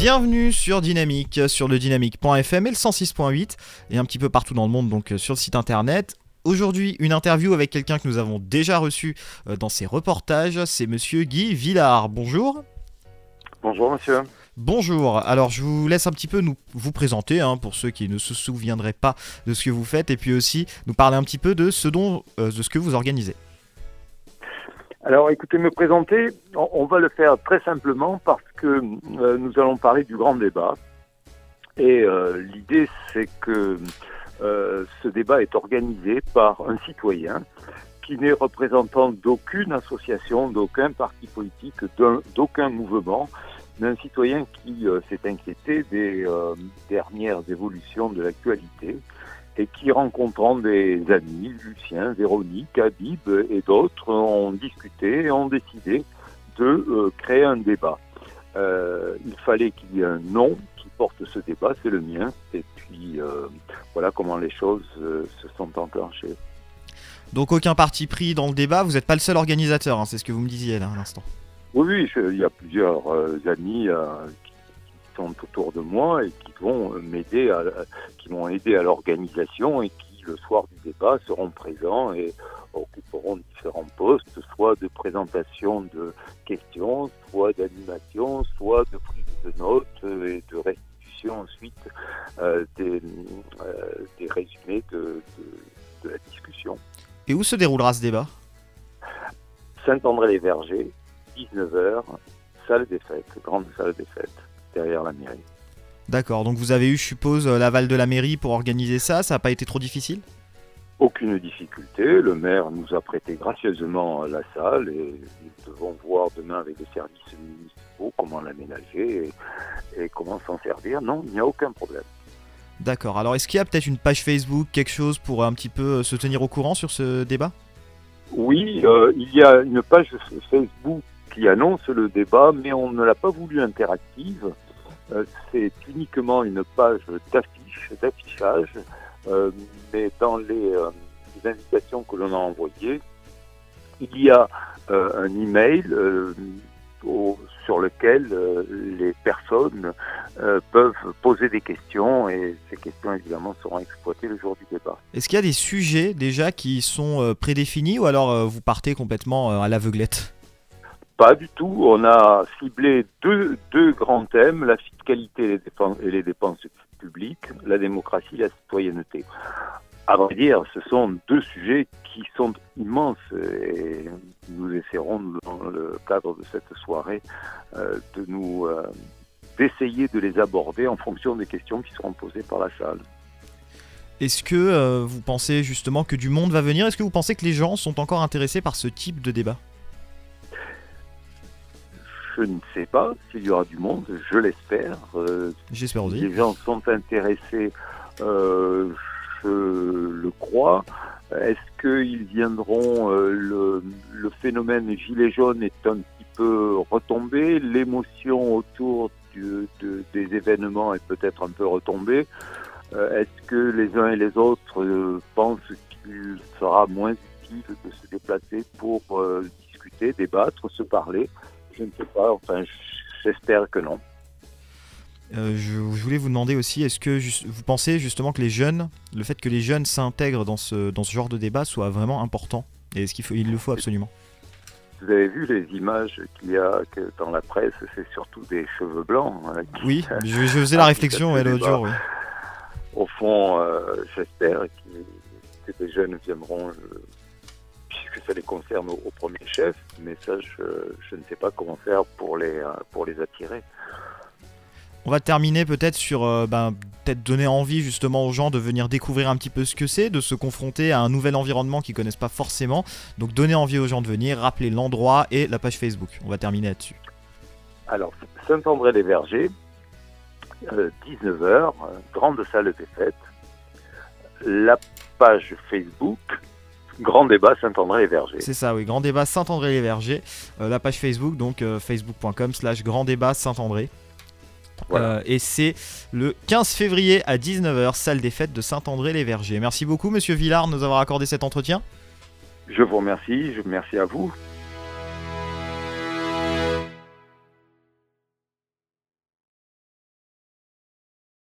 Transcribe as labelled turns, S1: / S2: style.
S1: Bienvenue sur Dynamique, sur le dynamique.fm et le 106.8 et un petit peu partout dans le monde donc euh, sur le site internet. Aujourd'hui, une interview avec quelqu'un que nous avons déjà reçu euh, dans ses reportages, c'est monsieur Guy Villard. Bonjour.
S2: Bonjour monsieur.
S1: Bonjour, alors je vous laisse un petit peu nous, vous présenter hein, pour ceux qui ne se souviendraient pas de ce que vous faites et puis aussi nous parler un petit peu de ce, dont, euh, de ce que vous organisez.
S2: Alors écoutez, me présenter, on, va le faire très simplement parce que euh, nous allons parler du grand débat. Et euh, l'idée, c'est que euh, ce débat est organisé par un citoyen qui n'est représentant d'aucune association, d'aucun parti politique, d'aucun mouvement, mais un citoyen qui s'est inquiété des dernières évolutions de l'actualité et qui, rencontrant des amis, Lucien, Véronique, Habib et d'autres, ont discuté et ont décidé de euh, créer un débat. Euh, il fallait qu'il y ait un nom qui porte ce débat, c'est le mien, et puis euh, voilà comment les choses se sont enclenchées.
S1: Donc aucun parti pris dans le débat, vous n'êtes pas le seul organisateur, hein, c'est ce que vous me disiez là à l'instant.
S2: Oui, oui, il y a plusieurs amis qui sont autour de moi et qui vont m'aider, à, qui m'ont aidé à l'organisation et qui le soir du débat seront présents et occuperont différents postes, soit de présentation de questions, soit d'animation, soit de prise de notes et de restitution ensuite euh, des, euh, des, résumés de, de, de la discussion.
S1: Et où se déroulera ce débat?
S2: Saint-André-les-Vergers, 19h, salle des fêtes, grande salle des fêtes derrière la mairie.
S1: D'accord, donc vous avez eu, je suppose, euh, l'aval de la mairie pour organiser ça, ça n'a pas été trop difficile?
S2: Aucune difficulté, le maire nous a prêté gracieusement la salle et nous devons voir demain avec les services municipaux comment l'aménager et, comment s'en servir. Non, il n'y a aucun problème.
S1: D'accord, alors est-ce qu'il y a peut-être une page Facebook, quelque chose pour un petit peu euh, se tenir au courant sur ce débat?
S2: Oui, euh, il y a une page Facebook qui annonce le débat, mais on ne l'a pas voulu interactive. Euh, c'est uniquement une page d'affiche, d'affichage, euh, mais dans les, euh, les, invitations que l'on a envoyées, il y a un email au, sur lequel les personnes peuvent poser des questions et ces questions évidemment seront exploitées le jour du débat.
S1: Est-ce qu'il y a des sujets déjà qui sont prédéfinis ou alors vous partez complètement à l'aveuglette?
S2: Pas du tout. On a ciblé deux, deux grands thèmes, la fiscalité et les, dépenses, et publiques, la démocratie et la citoyenneté. À vrai dire, ce sont deux sujets qui sont immenses et nous essaierons dans le cadre de cette soirée euh, de nous euh, d'essayer de les aborder en fonction des questions qui seront posées par la salle.
S1: Est-ce que euh, vous pensez justement que du monde va venir? Est-ce que vous pensez que les gens sont encore intéressés par ce type de débat?
S2: Je ne sais pas s'il y aura du monde, je l'espère.
S1: Euh, J'espère aussi.
S2: Les gens sont intéressés, euh, je le crois. Est-ce qu'ils viendront euh, le, le, phénomène gilet jaune est un petit peu retombé, l'émotion autour du, de, des événements est peut-être un peu retombée. Est-ce que les uns et les autres pensent qu'il sera moins utile de se déplacer pour discuter, débattre, se parler? Je ne sais pas. Enfin, j'espère que non.
S1: Euh, je, voulais vous demander aussi, est-ce que vous pensez justement que les jeunes, le fait que les jeunes s'intègrent dans ce, dans ce genre de débat soit vraiment important? Et est-ce qu'il faut, il le faut absolument?
S2: Vous avez vu les images qu'il y a que dans la presse, c'est surtout des cheveux blancs.
S1: Hein, oui, je, faisais la réflexion l'autre jour. Oui.
S2: Au fond, euh, j'espère que, que, les jeunes viendront euh, que ça les concerne au, premier chef, mais ça, je, ne sais pas comment faire pour les, euh, pour les attirer.
S1: On va terminer peut-être sur euh, ben, peut-être donner envie justement aux gens de venir découvrir un petit peu ce que c'est, de se confronter à un nouvel environnement qu'ils connaissent pas forcément. Donc donner envie aux gens de venir, rappeler l'endroit et la page Facebook. On va terminer là-dessus.
S2: Alors Saint-André-les-Vergers, 19h, euh, grande salle des fêtes. La page Facebook Grand débat Saint-André-les-Vergers.
S1: C'est ça, oui, Grand débat Saint-André-les-Vergers. Euh, la page Facebook, donc euh, facebook.com slash Grand débat Saint-André. Euh, et c'est le 15 février à 19h, salle des fêtes de Saint-André-les-Vergers. Merci beaucoup, monsieur Villard, de nous avoir accordé cet entretien.
S2: Je vous remercie, je remercie à vous.